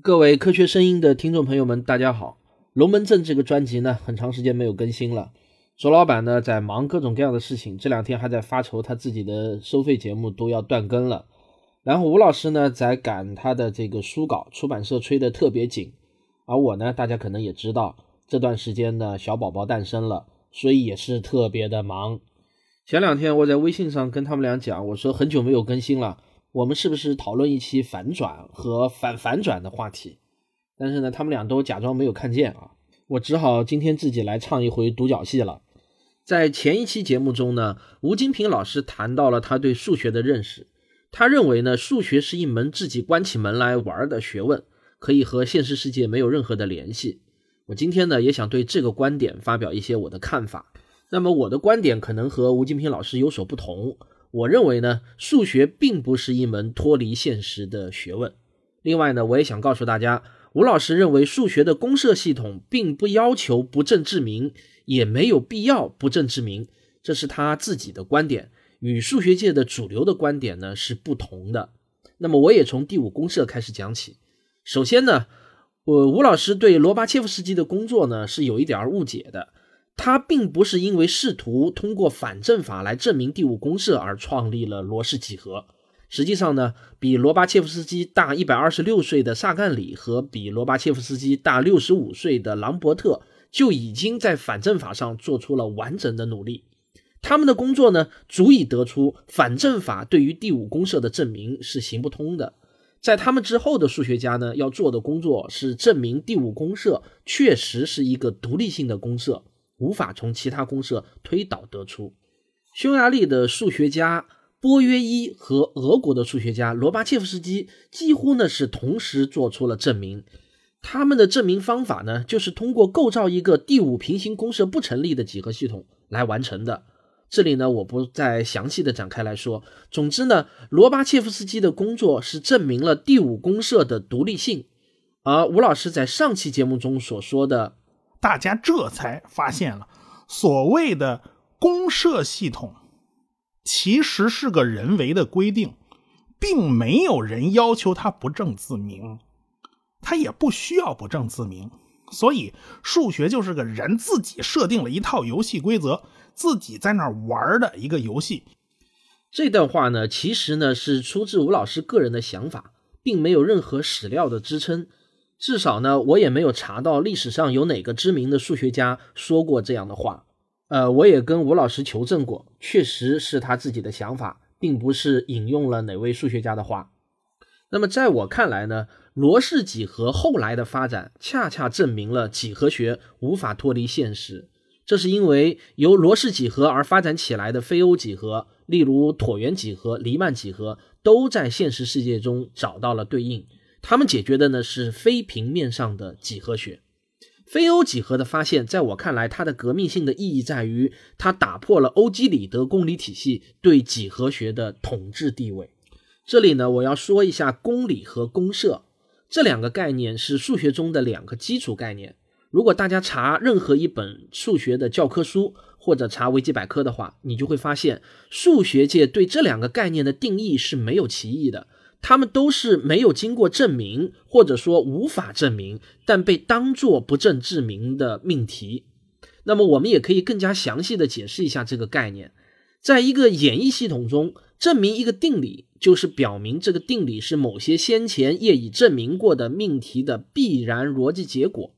各位科学声音的听众朋友们，大家好！龙门阵这个专辑呢，很长时间没有更新了。周老板呢，在忙各种各样的事情，这两天还在发愁他自己的收费节目都要断更了。然后吴老师呢，在赶他的这个书稿，出版社催得特别紧。而我呢，大家可能也知道，这段时间呢，小宝宝诞生了，所以也是特别的忙。前两天我在微信上跟他们俩讲，我说很久没有更新了。我们是不是讨论一期反转和反反转的话题？但是呢，他们俩都假装没有看见啊。我只好今天自己来唱一回独角戏了。在前一期节目中呢，吴金平老师谈到了他对数学的认识。他认为呢，数学是一门自己关起门来玩的学问，可以和现实世界没有任何的联系。我今天呢，也想对这个观点发表一些我的看法。那么我的观点可能和吴金平老师有所不同。我认为呢，数学并不是一门脱离现实的学问。另外呢，我也想告诉大家，吴老师认为数学的公设系统并不要求不证自明，也没有必要不证自明，这是他自己的观点，与数学界的主流的观点呢是不同的。那么，我也从第五公社开始讲起。首先呢，我吴老师对罗巴切夫斯基的工作呢是有一点误解的。他并不是因为试图通过反证法来证明第五公设而创立了罗氏几何。实际上呢，比罗巴切夫斯基大一百二十六岁的萨干里和比罗巴切夫斯基大六十五岁的朗伯特就已经在反证法上做出了完整的努力。他们的工作呢，足以得出反证法对于第五公设的证明是行不通的。在他们之后的数学家呢，要做的工作是证明第五公设确实是一个独立性的公设。无法从其他公设推导得出。匈牙利的数学家波约伊和俄国的数学家罗巴切夫斯基几乎呢是同时做出了证明。他们的证明方法呢，就是通过构造一个第五平行公设不成立的几何系统来完成的。这里呢，我不再详细的展开来说。总之呢，罗巴切夫斯基的工作是证明了第五公设的独立性，而吴老师在上期节目中所说的。大家这才发现了，所谓的公社系统其实是个人为的规定，并没有人要求它不证自明，它也不需要不证自明。所以，数学就是个人自己设定了一套游戏规则，自己在那玩的一个游戏。这段话呢，其实呢是出自吴老师个人的想法，并没有任何史料的支撑。至少呢，我也没有查到历史上有哪个知名的数学家说过这样的话。呃，我也跟吴老师求证过，确实是他自己的想法，并不是引用了哪位数学家的话。那么在我看来呢，罗氏几何后来的发展恰恰证明了几何学无法脱离现实。这是因为由罗氏几何而发展起来的非欧几何，例如椭圆几何、黎曼几何，都在现实世界中找到了对应。他们解决的呢是非平面上的几何学，非欧几何的发现，在我看来，它的革命性的意义在于，它打破了欧几里得公理体系对几何学的统治地位。这里呢，我要说一下公理和公设这两个概念是数学中的两个基础概念。如果大家查任何一本数学的教科书或者查维基百科的话，你就会发现，数学界对这两个概念的定义是没有歧义的。他们都是没有经过证明，或者说无法证明，但被当作不证自明的命题。那么，我们也可以更加详细的解释一下这个概念。在一个演绎系统中，证明一个定理，就是表明这个定理是某些先前业已证明过的命题的必然逻辑结果。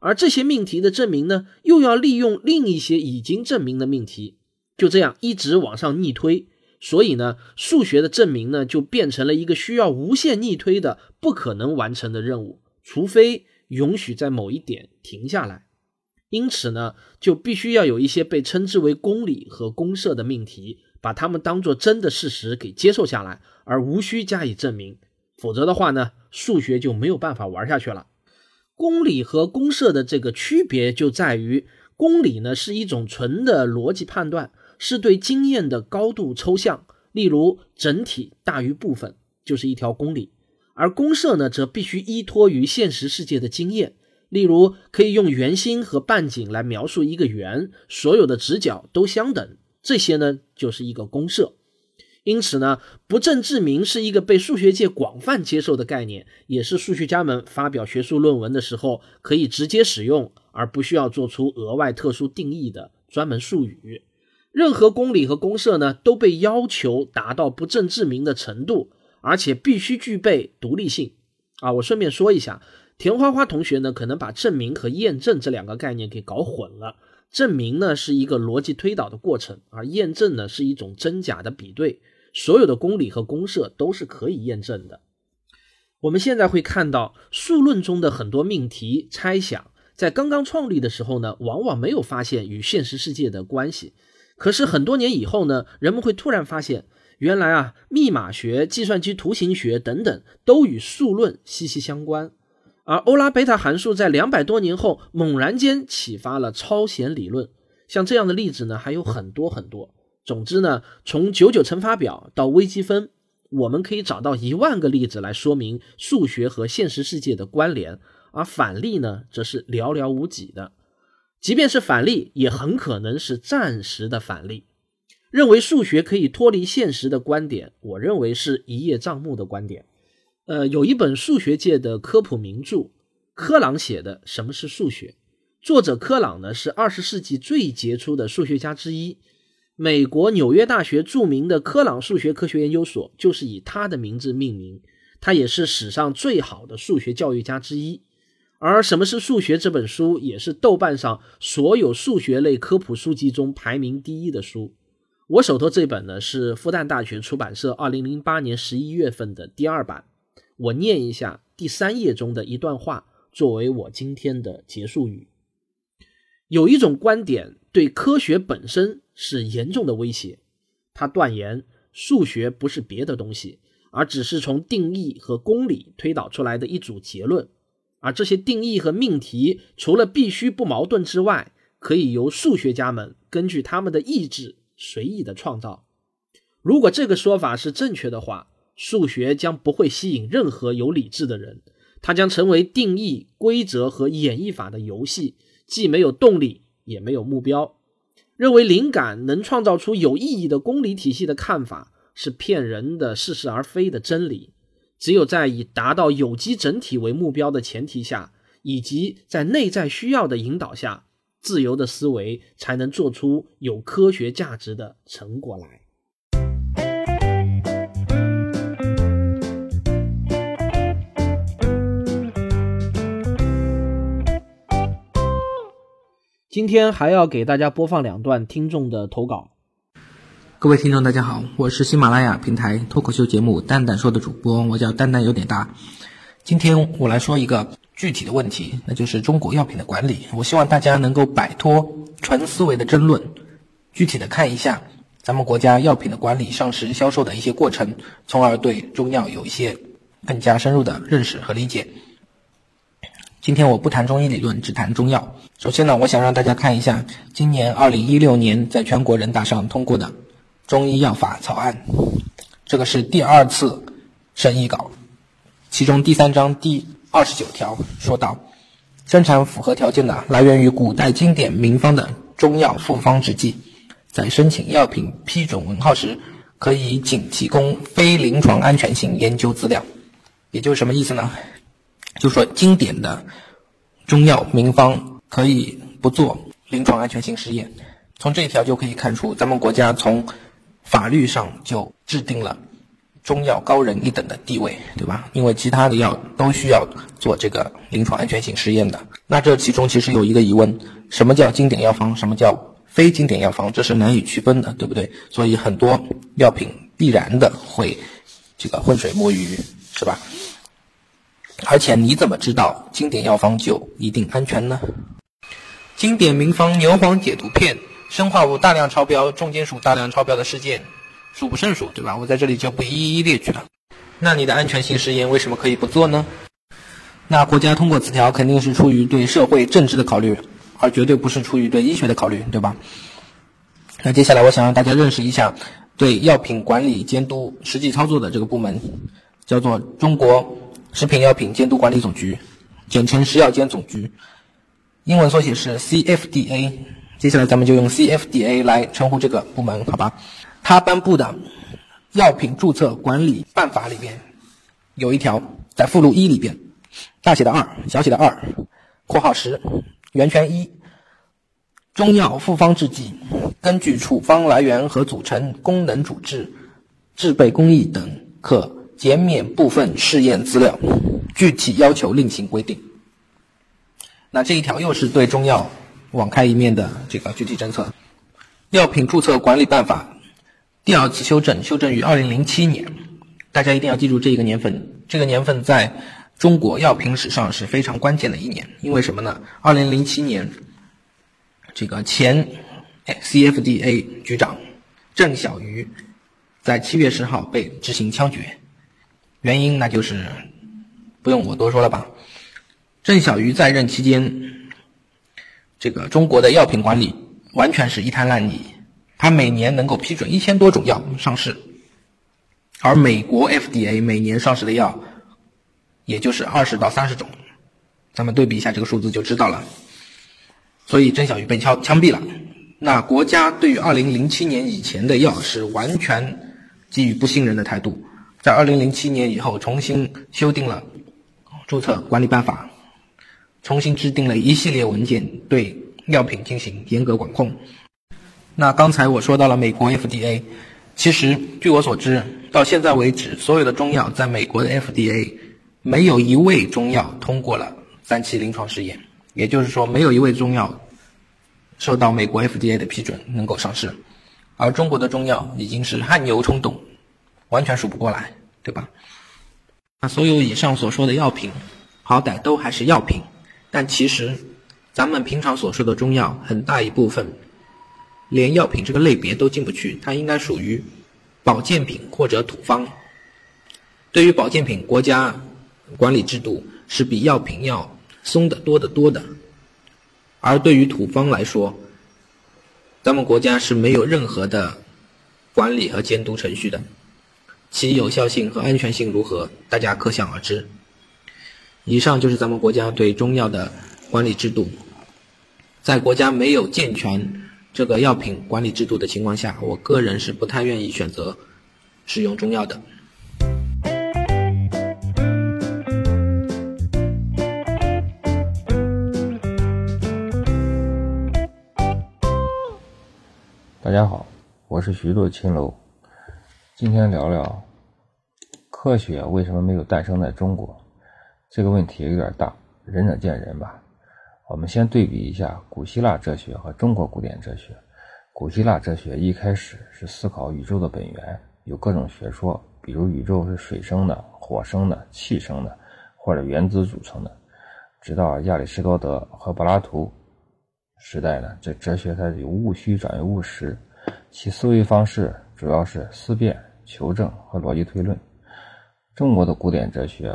而这些命题的证明呢，又要利用另一些已经证明的命题，就这样一直往上逆推。所以呢，数学的证明呢，就变成了一个需要无限逆推的不可能完成的任务，除非允许在某一点停下来。因此呢，就必须要有一些被称之为公理和公设的命题，把它们当做真的事实给接受下来，而无需加以证明。否则的话呢，数学就没有办法玩下去了。公理和公设的这个区别就在于，公理呢是一种纯的逻辑判断。是对经验的高度抽象，例如整体大于部分就是一条公理，而公设呢则必须依托于现实世界的经验，例如可以用圆心和半径来描述一个圆，所有的直角都相等，这些呢就是一个公设。因此呢，不正自明是一个被数学界广泛接受的概念，也是数学家们发表学术论文的时候可以直接使用，而不需要做出额外特殊定义的专门术语。任何公理和公设呢，都被要求达到不正自明的程度，而且必须具备独立性。啊，我顺便说一下，田花花同学呢，可能把证明和验证这两个概念给搞混了。证明呢是一个逻辑推导的过程，而验证呢是一种真假的比对。所有的公理和公设都是可以验证的。我们现在会看到数论中的很多命题猜想，在刚刚创立的时候呢，往往没有发现与现实世界的关系。可是很多年以后呢，人们会突然发现，原来啊，密码学、计算机图形学等等都与数论息息相关。而欧拉贝塔函数在两百多年后猛然间启发了超弦理论。像这样的例子呢，还有很多很多。总之呢，从九九乘法表到微积分，我们可以找到一万个例子来说明数学和现实世界的关联，而反例呢，则是寥寥无几的。即便是反例，也很可能是暂时的反例。认为数学可以脱离现实的观点，我认为是一叶障目的观点。呃，有一本数学界的科普名著，科朗写的《什么是数学》，作者科朗呢是二十世纪最杰出的数学家之一。美国纽约大学著名的科朗数学科学研究所就是以他的名字命名。他也是史上最好的数学教育家之一。而《什么是数学》这本书也是豆瓣上所有数学类科普书籍中排名第一的书。我手头这本呢是复旦大学出版社二零零八年十一月份的第二版。我念一下第三页中的一段话，作为我今天的结束语。有一种观点对科学本身是严重的威胁。他断言，数学不是别的东西，而只是从定义和公理推导出来的一组结论。而这些定义和命题，除了必须不矛盾之外，可以由数学家们根据他们的意志随意的创造。如果这个说法是正确的话，数学将不会吸引任何有理智的人，它将成为定义、规则和演绎法的游戏。既没有动力，也没有目标。认为灵感能创造出有意义的公理体系的看法是骗人的、似是而非的真理。只有在以达到有机整体为目标的前提下，以及在内在需要的引导下，自由的思维才能做出有科学价值的成果来。今天还要给大家播放两段听众的投稿。各位听众，大家好，我是喜马拉雅平台脱口秀节目《蛋蛋说》的主播，我叫蛋蛋有点大。今天我来说一个具体的问题，那就是中国药品的管理。我希望大家能够摆脱纯思维的争论，具体的看一下咱们国家药品的管理、上市、销售的一些过程，从而对中药有一些更加深入的认识和理解。今天我不谈中医理论，只谈中药。首先呢，我想让大家看一下今年二零一六年在全国人大上通过的中医药法草案，这个是第二次审议稿，其中第三章第二十九条说到，生产符合条件的来源于古代经典名方的中药复方制剂，在申请药品批准文号时，可以仅提供非临床安全性研究资料。也就是什么意思呢？就说经典的中药名方可以不做临床安全性实验，从这一条就可以看出，咱们国家从法律上就制定了中药高人一等的地位，对吧？因为其他的药都需要做这个临床安全性实验的。那这其中其实有一个疑问：什么叫经典药方？什么叫非经典药方？这是难以区分的，对不对？所以很多药品必然的会这个浑水摸鱼，是吧？而且你怎么知道经典药方就一定安全呢？经典名方牛黄解毒片，生化物大量超标，重金属大量超标的事件数不胜数，对吧？我在这里就不一一列举了。那你的安全性实验为什么可以不做呢？那国家通过此条肯定是出于对社会政治的考虑，而绝对不是出于对医学的考虑，对吧？那接下来我想让大家认识一下对药品管理监督实际操作的这个部门，叫做中国。食品药品监督管理总局，简称食药监总局，英文缩写是 CFDA。接下来咱们就用 CFDA 来称呼这个部门，好吧？它颁布的药品注册管理办法里边有一条，在附录一里边，大写的二，小写的二，括号十，圆圈一，中药复方制剂根据处方来源和组成、功能主治、制备工艺等，可减免部分试验资料，具体要求另行规定。那这一条又是对中药网开一面的这个具体政策，《药品注册管理办法》。第二次修正，修正于二零零七年，大家一定要记住这一个年份。这个年份在中国药品史上是非常关键的一年，因为什么呢？二零零七年，这个前 CFDA 局长郑小瑜在七月十号被执行枪决，原因那就是不用我多说了吧。郑小瑜在任期间，这个中国的药品管理完全是一滩烂泥。它每年能够批准一千多种药上市，而美国 FDA 每年上市的药，也就是二十到三十种，咱们对比一下这个数字就知道了。所以甄小鱼被枪枪毙了。那国家对于二零零七年以前的药是完全基于不信任的态度，在二零零七年以后重新修订了注册管理办法，重新制定了一系列文件，对药品进行严格管控。那刚才我说到了美国 FDA，其实据我所知，到现在为止，所有的中药在美国的 FDA 没有一味中药通过了三期临床试验，也就是说，没有一味中药受到美国 FDA 的批准能够上市，而中国的中药已经是汗牛充栋，完全数不过来，对吧？那所有以上所说的药品，好歹都还是药品，但其实咱们平常所说的中药，很大一部分。连药品这个类别都进不去，它应该属于保健品或者土方。对于保健品，国家管理制度是比药品要松的多得多的；而对于土方来说，咱们国家是没有任何的管理和监督程序的，其有效性和安全性如何，大家可想而知。以上就是咱们国家对中药的管理制度，在国家没有健全。这个药品管理制度的情况下，我个人是不太愿意选择使用中药的。大家好，我是徐作青楼，今天聊聊科学为什么没有诞生在中国这个问题有点大，仁者见仁吧。我们先对比一下古希腊哲学和中国古典哲学。古希腊哲学一开始是思考宇宙的本源，有各种学说，比如宇宙是水生的、火生的、气生的，或者原子组成的。直到亚里士多德和柏拉图时代呢，这哲学它由务虚转为务实，其思维方式主要是思辨、求证和逻辑推论。中国的古典哲学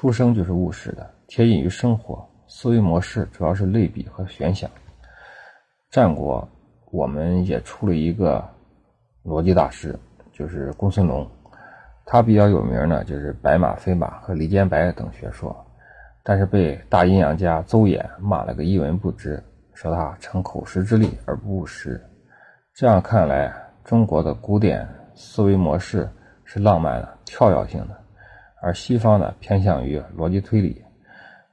出生就是务实的，贴近于生活。思维模式主要是类比和悬想。战国我们也出了一个逻辑大师，就是公孙龙，他比较有名呢，就是白马非马和离间白等学说，但是被大阴阳家邹衍骂了个一文不值，说他逞口实之力而不务实。这样看来，中国的古典思维模式是浪漫的、跳跃性的，而西方呢偏向于逻辑推理。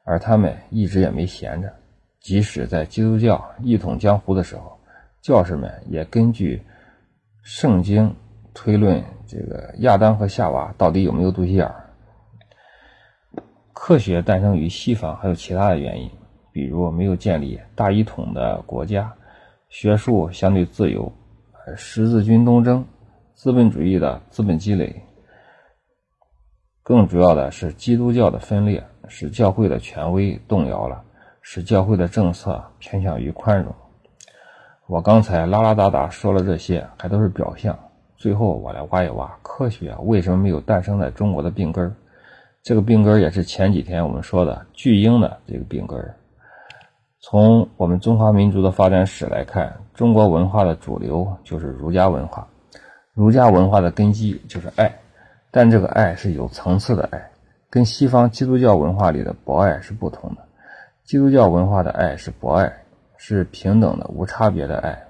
而他们一直也没闲着，即使在基督教一统江湖的时候，教士们也根据圣经推论这个亚当和夏娃到底有没有肚脐眼。科学诞生于西方还有其他的原因，比如没有建立大一统的国家，学术相对自由，十字军东征，资本主义的资本积累，更主要的是基督教的分裂。使教会的权威动摇了，使教会的政策偏向于宽容。我刚才拉拉达达说了这些，还都是表象。最后我来挖一挖，科学为什么没有诞生在中国的病根儿？这个病根儿也是前几天我们说的巨婴的这个病根儿。从我们中华民族的发展史来看，中国文化的主流就是儒家文化，儒家文化的根基就是爱，但这个爱是有层次的爱。跟西方基督教文化里的博爱是不同的。基督教文化的爱是博爱，是平等的、无差别的爱。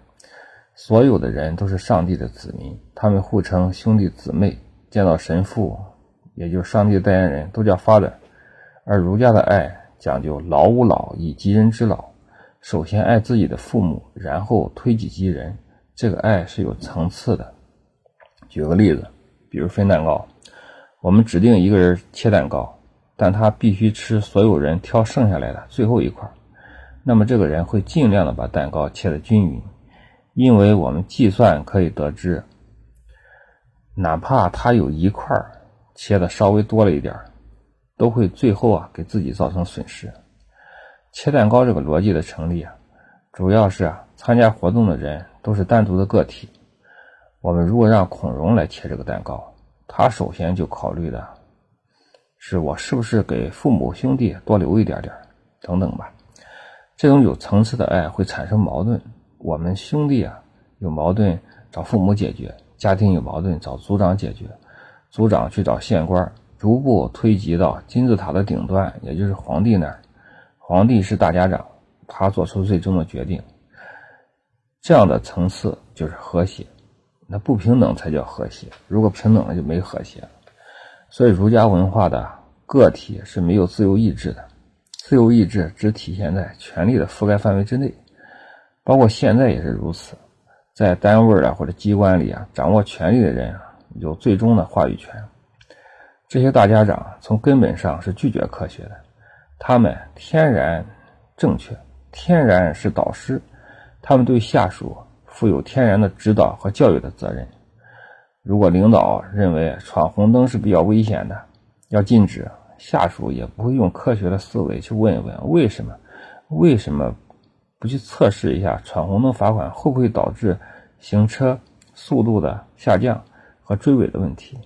所有的人都是上帝的子民，他们互称兄弟姊妹，见到神父，也就是上帝的代言人，都叫 Father。而儒家的爱讲究老吾老以及人之老，首先爱自己的父母，然后推己及人。这个爱是有层次的。举个例子，比如分蛋糕，我们指定一个人切蛋糕，但他必须吃所有人挑剩下来的最后一块，那么这个人会尽量的把蛋糕切得均匀。因为我们计算可以得知，哪怕他有一块切的稍微多了一点都会最后啊给自己造成损失。切蛋糕这个逻辑的成立啊，主要是啊参加活动的人都是单独的个体。我们如果让孔融来切这个蛋糕，他首先就考虑的是我是不是给父母兄弟多留一点点等等吧。这种有层次的爱会产生矛盾。我们兄弟啊有矛盾找父母解决，家庭有矛盾找族长解决，族长去找县官，逐步推及到金字塔的顶端，也就是皇帝那儿。皇帝是大家长，他做出最终的决定。这样的层次就是和谐，那不平等才叫和谐。如果平等了就没和谐了。所以儒家文化的个体是没有自由意志的，自由意志只体现在权力的覆盖范围之内。包括现在也是如此，在单位啊或者机关里啊，掌握权力的人啊有最终的话语权。这些大家长从根本上是拒绝科学的，他们天然正确，天然是导师，他们对下属负有天然的指导和教育的责任。如果领导认为闯红灯是比较危险的，要禁止，下属也不会用科学的思维去问一问为什么，为什么。不去测试一下闯红灯罚款会不会导致行车速度的下降和追尾的问题？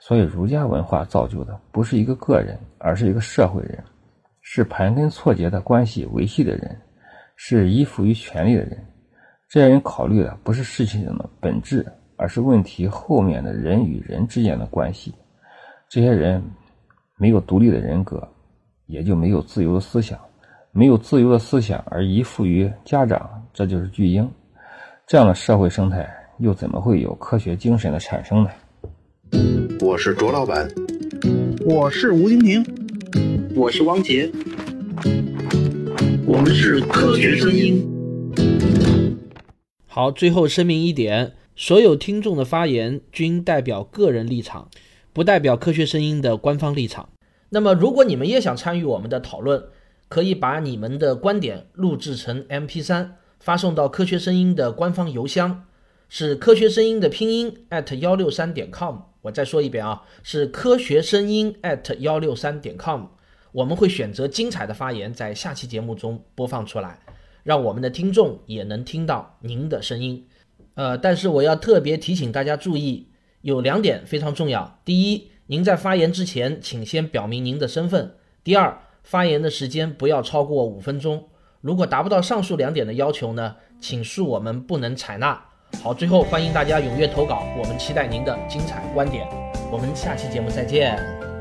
所以儒家文化造就的不是一个个人，而是一个社会人，是盘根错节的关系维系的人，是依附于权力的人。这些人考虑的不是事情的本质，而是问题后面的人与人之间的关系。这些人没有独立的人格，也就没有自由的思想。没有自由的思想而依附于家长，这就是巨婴。这样的社会生态又怎么会有科学精神的产生呢？我是卓老板，我是吴京平，我是汪杰，我们是科学声音。好，最后声明一点：所有听众的发言均代表个人立场，不代表科学声音的官方立场。那么，如果你们也想参与我们的讨论，可以把你们的观点录制成 MP3，发送到科学声音的官方邮箱，是科学声音的拼音 at 幺六三点 com。我再说一遍啊，是科学声音 at 幺六三点 com。我们会选择精彩的发言，在下期节目中播放出来，让我们的听众也能听到您的声音。呃，但是我要特别提醒大家注意，有两点非常重要：第一，您在发言之前，请先表明您的身份；第二。发言的时间不要超过五分钟。如果达不到上述两点的要求呢，请恕我们不能采纳。好，最后欢迎大家踊跃投稿，我们期待您的精彩观点。我们下期节目再见。